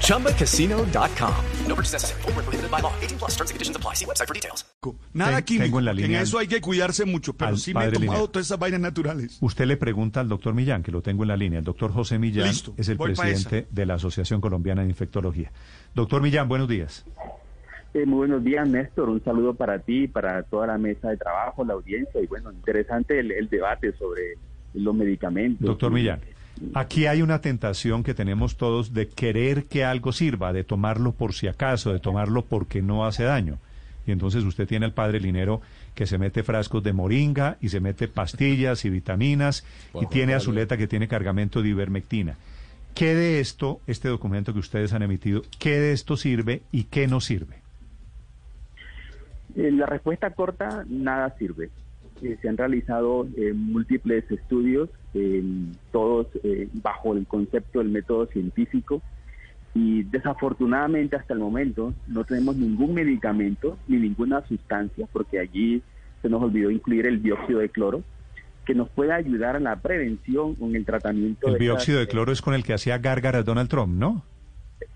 ChumbaCasino.com. No purchase necessary. Full prohibited by law. 18 plus terms and conditions apply. See website for details. Nada Ten- tengo químico. en la línea en eso hay que cuidarse mucho, pero al sí me he tomado Linero. todas esas vainas naturales. Usted le pregunta al doctor Millán, que lo tengo en la línea. El doctor José Millán Listo, es el presidente de la Asociación Colombiana de Infectología. Doctor Millán, buenos días. Eh, muy buenos días, Néstor. Un saludo para ti, para toda la mesa de trabajo, la audiencia. Y bueno, interesante el, el debate sobre los medicamentos. Doctor Y- Millán, aquí hay una tentación que tenemos todos de querer que algo sirva, de tomarlo por si acaso, de tomarlo porque no hace daño. Y entonces usted tiene al padre Linero que se mete frascos de moringa y se mete pastillas y vitaminas y tiene a Zuleta que tiene cargamento de ivermectina. ¿Qué de esto, este documento que ustedes han emitido, qué de esto sirve y qué no sirve? La respuesta corta, nada sirve. Eh, se han realizado eh, múltiples estudios, eh, todos bajo el concepto del método científico, y desafortunadamente hasta el momento no tenemos ningún medicamento ni ninguna sustancia, porque allí se nos olvidó incluir el dióxido de cloro, que nos pueda ayudar en la prevención o en el tratamiento El de dióxido de cloro es con el que hacía gárgaras Donald Trump, ¿no?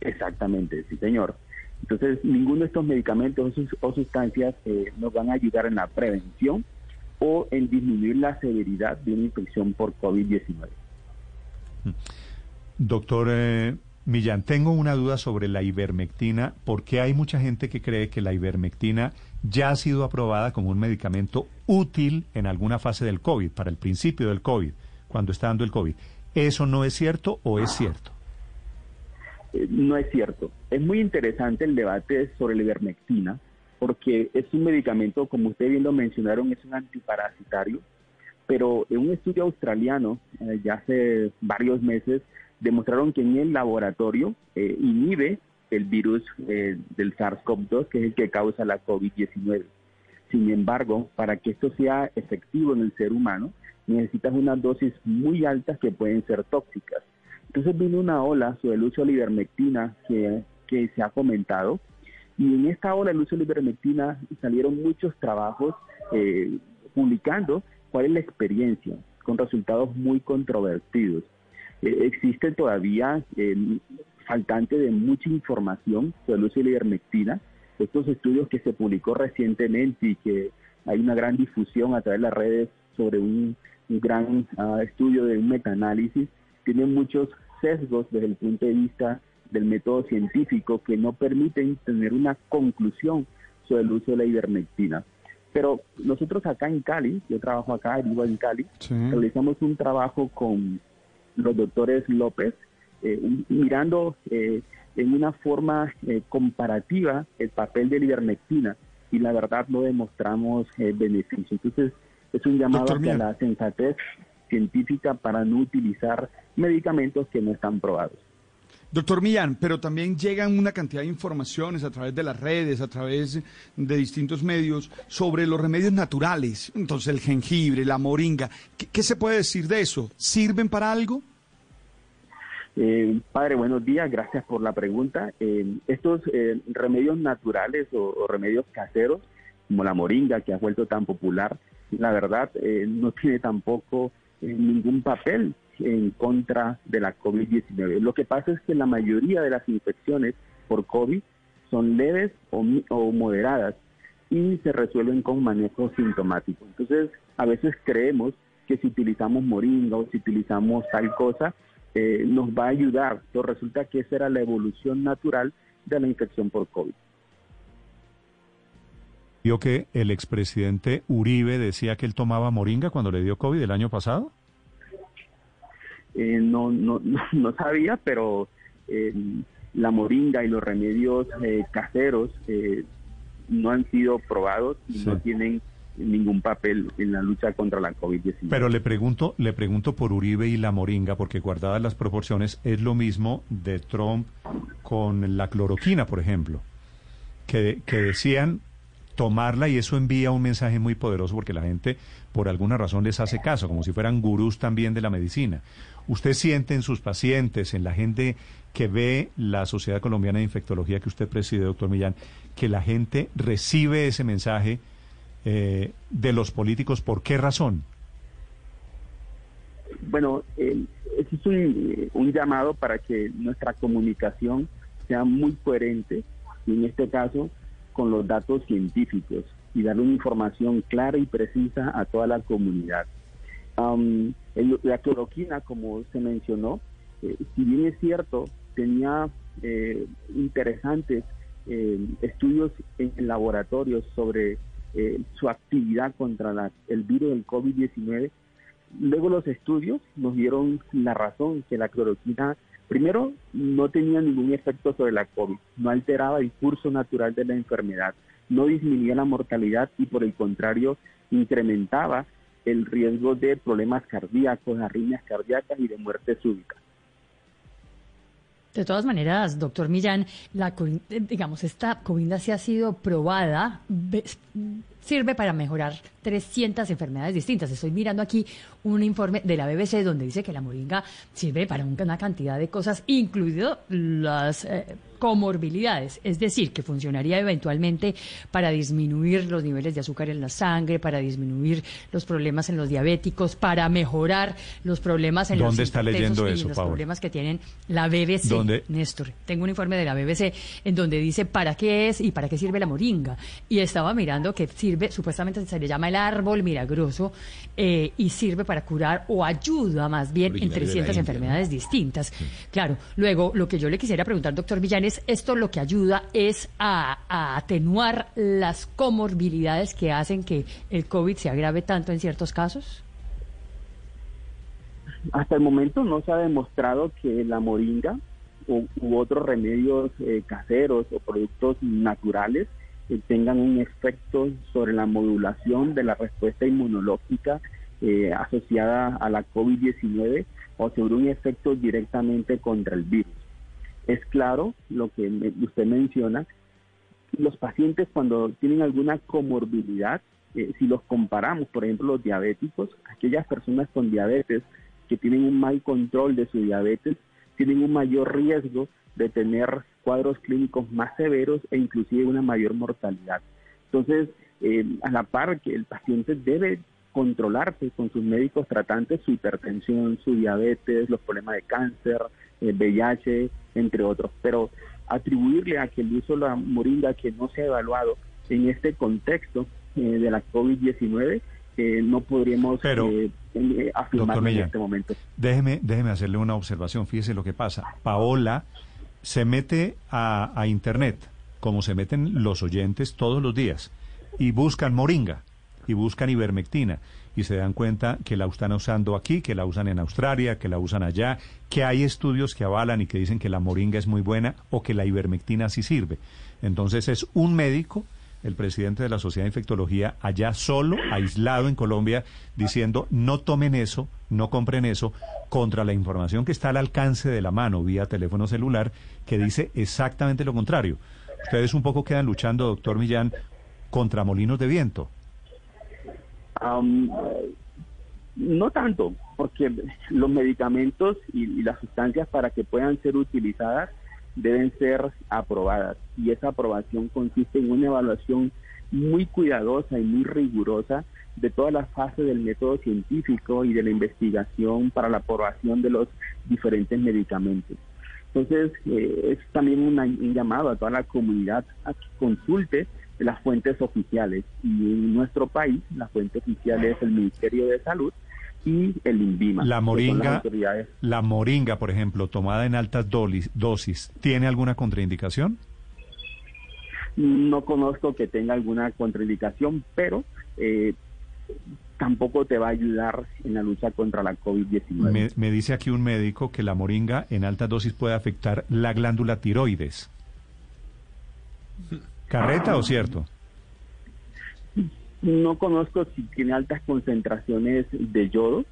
Exactamente, sí, señor. Entonces, ninguno de estos medicamentos o sustancias eh, nos van a ayudar en la prevención o en disminuir la severidad de una infección por COVID-19. Doctor eh, Millán, tengo una duda sobre la ivermectina, porque hay mucha gente que cree que la ivermectina ya ha sido aprobada como un medicamento útil en alguna fase del COVID, para el principio del COVID, cuando está dando el COVID. ¿Eso no es cierto o es cierto? Eh, no es cierto. Es muy interesante el debate sobre la ivermectina, porque es un medicamento, como ustedes bien lo mencionaron, es un antiparasitario, pero en un estudio australiano, eh, ya hace varios meses, demostraron que en el laboratorio eh, inhibe el virus eh, del SARS-CoV-2, que es el que causa la COVID-19. Sin embargo, para que esto sea efectivo en el ser humano, necesitas unas dosis muy altas que pueden ser tóxicas. Entonces vino una ola sobre el uso de la ivermectina que, que se ha comentado, y en esta ola del uso de la ivermectina salieron muchos trabajos eh, publicando cuál es la experiencia, con resultados muy controvertidos. Eh, existe todavía eh, faltante de mucha información sobre el uso de. Estos estudios que se publicó recientemente y que hay una gran difusión a través de las redes sobre un, gran ah, estudio de un metaanálisis, tienen muchos sesgos desde el punto de vista del método científico que no permiten tener una conclusión sobre el uso de la ivermectina. Pero nosotros acá en Cali, yo trabajo acá, vivo en Cali, realizamos un trabajo con los doctores López, eh, un- mirando eh, en una forma eh, comparativa el papel de la ivermectina y la verdad no demostramos beneficio. Entonces es un llamado Doctor Millán. la sensatez científica para no utilizar medicamentos que no están probados. Doctor Millán, pero también llegan una cantidad de informaciones a través de las redes, a través de distintos medios sobre los remedios naturales. Entonces, el jengibre, la moringa. ¿Qué, se puede decir de eso? ¿Sirven para algo? Eh, padre, buenos días, gracias por la pregunta. Eh, estos eh, remedios naturales o, o remedios caseros, como la moringa, que ha vuelto tan popular, la verdad eh, no tiene tampoco eh, ningún papel en contra de la COVID-19. Lo que pasa es que la mayoría de las infecciones por COVID son leves o, moderadas y se resuelven con manejo sintomático. Entonces, a veces creemos que si utilizamos moringa o si utilizamos tal cosa, eh, nos va a ayudar. Pero resulta que esa era la evolución natural de la infección por COVID. ¿Vio que el expresidente Uribe decía que él tomaba moringa cuando le dio COVID el año pasado? Eh, no, no, no, sabía, pero eh, la moringa y los remedios eh, caseros eh, no han sido probados y Sí. no tienen ningún papel en la lucha contra la COVID-19. Pero le pregunto, le pregunto por Uribe y la moringa, porque guardadas las proporciones, es lo mismo de Trump con la cloroquina, por ejemplo, que, que decían tomarla y eso envía un mensaje muy poderoso porque la gente por alguna razón les hace caso, como si fueran gurús también de la medicina. ¿Usted siente en sus pacientes, en la gente que ve la Sociedad Colombiana de Infectología que usted preside, doctor Millán, que la gente recibe ese mensaje eh, de los políticos? ¿Por qué razón? Bueno, eh, es un, un llamado para que nuestra comunicación sea muy coherente y en este caso con los datos científicos y dar una información clara y precisa a toda la comunidad. La cloroquina, como se mencionó, eh, si bien es cierto, tenía eh, interesantes eh, estudios en, laboratorios sobre su actividad contra el virus del COVID-19, luego los estudios nos dieron la razón que la cloroquina Primero, no tenía ningún efecto sobre la COVID, no alteraba el curso natural de la enfermedad, no disminuía la mortalidad y por el contrario incrementaba el riesgo de problemas cardíacos, arritmias cardíacas y de muerte súbita. De todas maneras, doctor Millán, la, eh, digamos, esta COVID sí ha sido probada, sirve para mejorar 300 enfermedades distintas. Estoy mirando aquí un informe de la BBC donde dice que la moringa sirve para una cantidad de cosas, incluido las eh, comorbilidades, es decir, que funcionaría eventualmente para disminuir los niveles de azúcar en la sangre, para disminuir los problemas en los diabéticos, para mejorar los problemas en ¿Dónde los está leyendo y eso, los problemas que tienen la BBC. ¿Dónde? Néstor, tengo un informe de la BBC en donde dice para qué es y para qué sirve la moringa. Y estaba mirando que sirve, supuestamente se le llama el árbol milagroso, eh, y sirve para curar o ayuda más bien en 300 enfermedades distintas. Claro, luego lo que yo le quisiera preguntar, doctor Villanes, esto lo que ayuda es a, a atenuar las comorbilidades que hacen que el COVID se agrave tanto en ciertos casos. Hasta el momento no se ha demostrado que la moringa u, otros remedios eh, caseros o productos naturales eh, tengan un efecto sobre la modulación de la respuesta inmunológica eh, asociada a la COVID-19 o sobre un efecto directamente contra el virus. Es claro lo que usted menciona, los pacientes cuando tienen alguna comorbilidad, si los comparamos, por ejemplo, los diabéticos, aquellas personas con diabetes que tienen un mal control de su diabetes, tienen un mayor riesgo de tener cuadros clínicos más severos e inclusive una mayor mortalidad. Entonces, eh, a la par que el paciente debe controlarse con sus médicos tratantes su hipertensión, su diabetes, los problemas de cáncer, el VIH, entre otros. Pero atribuirle a que el uso de la moringa que no se ha evaluado en este contexto eh, de la COVID-19 no podríamos eh, eh, afirmar en este momento. Déjeme, déjeme hacerle una observación. Fíjese lo que pasa. Paola se mete a, a Internet, como se meten los oyentes todos los días, y buscan moringa, y buscan ivermectina, y se dan cuenta que la están usando aquí, que la usan en Australia, que la usan allá, que hay estudios que avalan y que dicen que la moringa es muy buena o que la ivermectina sí sirve. Entonces es un médico el presidente de la Sociedad de Infectología, allá solo, aislado en Colombia, diciendo no tomen eso, no compren eso, contra la información que está al alcance de la mano vía teléfono celular, que dice exactamente lo contrario. Ustedes un poco quedan luchando, doctor Millán, contra molinos de viento. no tanto, porque los medicamentos y las sustancias para que puedan ser utilizadas deben ser aprobadas y esa aprobación consiste en una evaluación muy cuidadosa y muy rigurosa de todas las fases del método científico y de la investigación para la aprobación de los diferentes medicamentos. Entonces, eh, es también un llamado a toda la comunidad a que consulte las fuentes oficiales. Y en nuestro país, la fuente oficial es el Ministerio de Salud, y el INVIMA. La moringa, la moringa, por ejemplo, tomada en altas dosis, ¿tiene alguna contraindicación? No conozco que tenga alguna contraindicación, pero eh, tampoco te va a ayudar en la lucha contra la COVID-19. Me, me, dice aquí un médico que la moringa en altas dosis puede afectar la glándula tiroides. ¿Carreta o cierto? No conozco si tiene altas concentraciones de yodo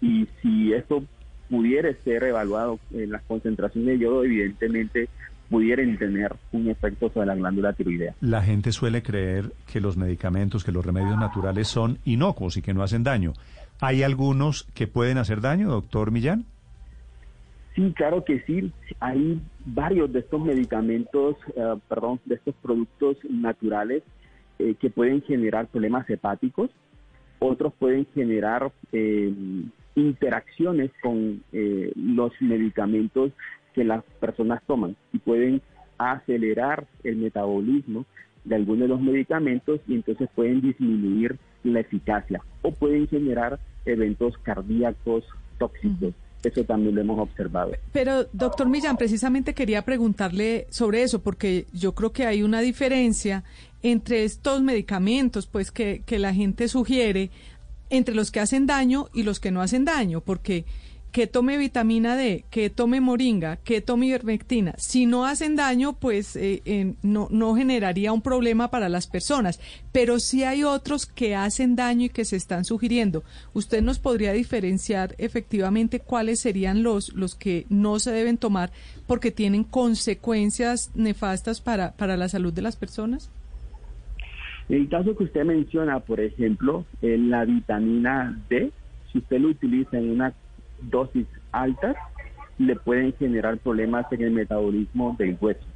y si esto pudiera ser evaluado en las concentraciones de yodo, evidentemente pudieran tener un efecto sobre la glándula tiroidea. La gente suele creer que los medicamentos, que los remedios naturales son inocuos y que no hacen daño. ¿Hay algunos que pueden hacer daño, doctor Millán? Sí, claro que sí. Hay varios de estos medicamentos, eh, perdón, de estos productos naturales eh, que pueden generar problemas hepáticos. Otros pueden generar eh, interacciones con los medicamentos que las personas toman y pueden acelerar el metabolismo de algunos de los medicamentos y entonces pueden disminuir la eficacia o pueden generar eventos cardíacos tóxicos. Eso también lo hemos observado. Pero, doctor Millán, precisamente quería preguntarle sobre eso, porque yo creo que hay una diferencia entre estos medicamentos, pues, que, que la gente sugiere, entre los que hacen daño y los que no hacen daño, porque que tome vitamina D, que tome moringa, que tome ivermectina. Si no hacen daño, pues eh, no, no generaría un problema para las personas. Pero sí hay otros que hacen daño y que se están sugiriendo. ¿Usted nos podría diferenciar efectivamente cuáles serían los, los que no se deben tomar porque tienen consecuencias nefastas para, para la salud de las personas? En el caso que usted menciona, por ejemplo, la vitamina D, si usted lo utiliza en una dosis altas le pueden generar problemas en el metabolismo del hueso,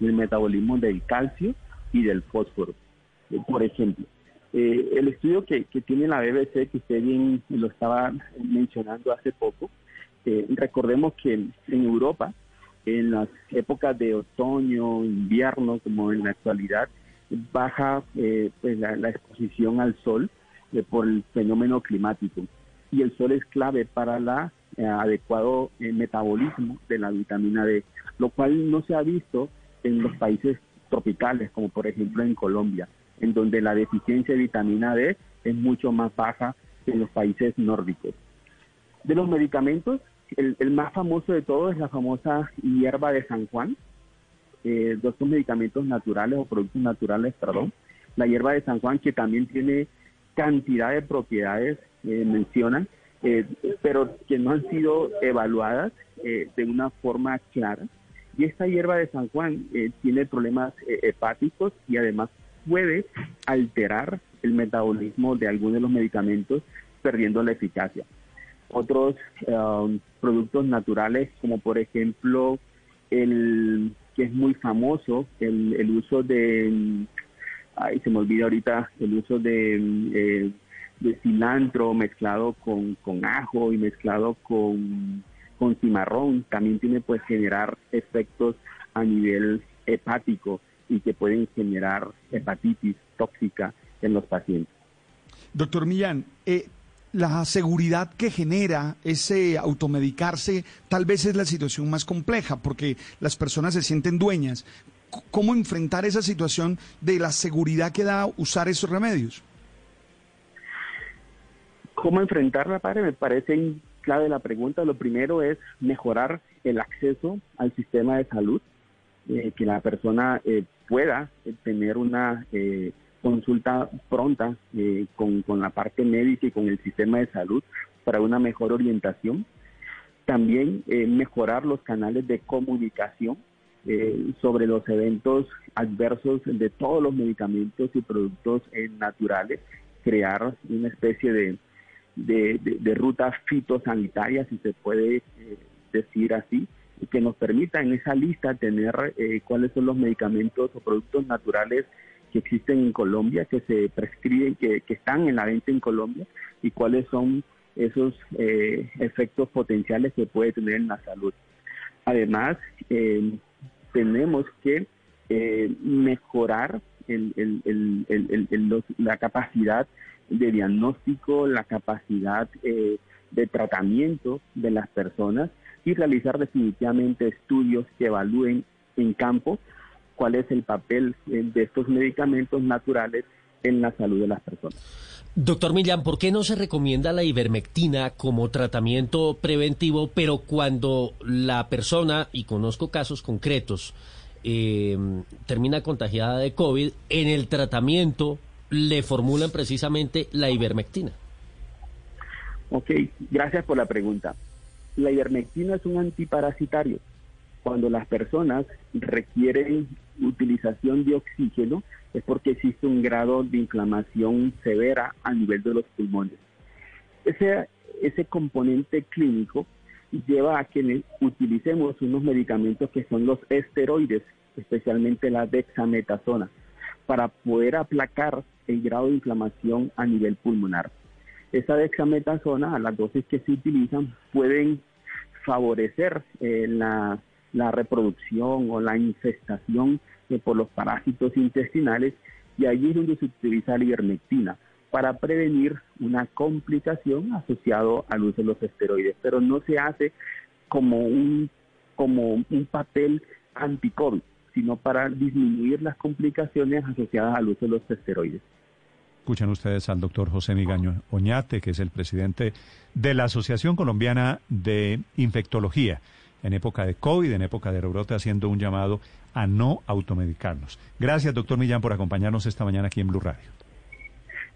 en el metabolismo del calcio y del fósforo. Eh, por ejemplo, eh, el estudio que, tiene la BBC, que usted bien lo estaba mencionando hace poco, eh, recordemos que en, Europa, en las épocas de otoño, invierno, como en la actualidad, baja pues la, la, exposición al sol por el fenómeno climático y el sol es clave para el eh, adecuado eh, metabolismo de la vitamina D, lo cual no se ha visto en los países tropicales, como por ejemplo en Colombia, en donde la deficiencia de vitamina D es mucho más baja que en los países nórdicos. De los medicamentos, el, más famoso de todos es la famosa hierba de San Juan, eh, dos medicamentos naturales o productos naturales, perdón. La hierba de San Juan que también tiene cantidad de propiedades eh, mencionan, eh, pero que no han sido evaluadas eh, de una forma clara. Y esta hierba de San Juan tiene problemas hepáticos y además puede alterar el metabolismo de algunos de los medicamentos, perdiendo la eficacia. Otros um, productos naturales, como por ejemplo el que es muy famoso, el, el uso de, ay, se me olvida ahorita, el uso de de cilantro mezclado con, con ajo y mezclado con, con cimarrón también tiene pues generar efectos a nivel hepático y que pueden generar hepatitis tóxica en los pacientes. Doctor Millán, eh, la seguridad que genera ese automedicarse tal vez es la situación más compleja porque las personas se sienten dueñas. ¿Cómo enfrentar esa situación de la seguridad que da usar esos remedios? ¿Cómo enfrentarla, padre? Me parece clave la pregunta. Lo primero es mejorar el acceso al sistema de salud, eh, que la persona eh, pueda eh, tener una consulta pronta con, con, la parte médica y con el sistema de salud para una mejor orientación. También mejorar los canales de comunicación sobre los eventos adversos de todos los medicamentos y productos naturales, crear una especie de de, de, rutas fitosanitarias, si se puede eh, decir así, que nos permita en esa lista tener eh, cuáles son los medicamentos o productos naturales que existen en Colombia, que se prescriben, que, que están en la venta en Colombia, y cuáles son esos eh, efectos potenciales que puede tener en la salud. Además, tenemos que mejorar el, el, el, la capacidad de diagnóstico, la capacidad eh, de tratamiento de las personas y realizar definitivamente estudios que evalúen en campo cuál es el papel eh, de estos medicamentos naturales en la salud de las personas. Doctor Millán, ¿por qué no se recomienda la ivermectina como tratamiento preventivo, pero cuando la persona, y conozco casos concretos, eh, termina contagiada de COVID, en el tratamiento le formulan precisamente la ivermectina. Ok, gracias por la pregunta. La ivermectina es un antiparasitario Cuando las personas requieren utilización de oxígeno es porque existe un grado de inflamación severa a nivel de los pulmones. Ese, componente clínico lleva a que utilicemos unos medicamentos que son los esteroides, especialmente la dexametasona, para poder aplacar el grado de inflamación a nivel pulmonar. Esa dexametasona, a las dosis que se utilizan, pueden favorecer eh, la, reproducción o la infestación eh, por los parásitos intestinales y allí es donde se utiliza la ivermectina para prevenir una complicación asociada al uso de los esteroides, pero no se hace como un, como un papel anti-COVID, sino para disminuir las complicaciones asociadas al uso de los esteroides. Escuchan ustedes al doctor José Migaño Oñate, que es el presidente de la Asociación Colombiana de Infectología, en época de COVID, en época de rebrote, haciendo un llamado a no automedicarnos. Gracias, doctor Millán, por acompañarnos esta mañana aquí en Blue Radio.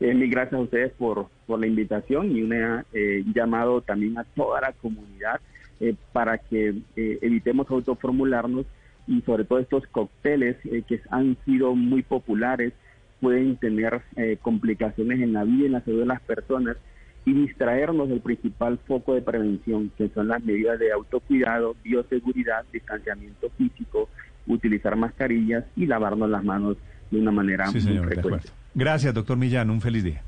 Eh, gracias a ustedes por, la invitación y un eh, llamado también a toda la comunidad eh, para que eh, evitemos autoformularnos y sobre todo estos cócteles que han sido muy populares pueden tener complicaciones en la vida y en la salud de las personas y distraernos del principal foco de prevención, que son las medidas de autocuidado, bioseguridad, distanciamiento físico, utilizar mascarillas y lavarnos las manos de una manera muy frecuente. Gracias, doctor Millán. Un feliz día.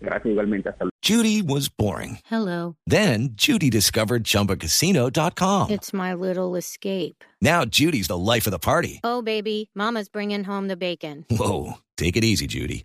Gracias igualmente. Hasta Judy was boring. Hello. Then Judy discovered ChumbaCasino.com. It's my little escape. Now Judy's the life of the party. Oh, baby, mama's bringing home the bacon. Whoa, take it easy, Judy.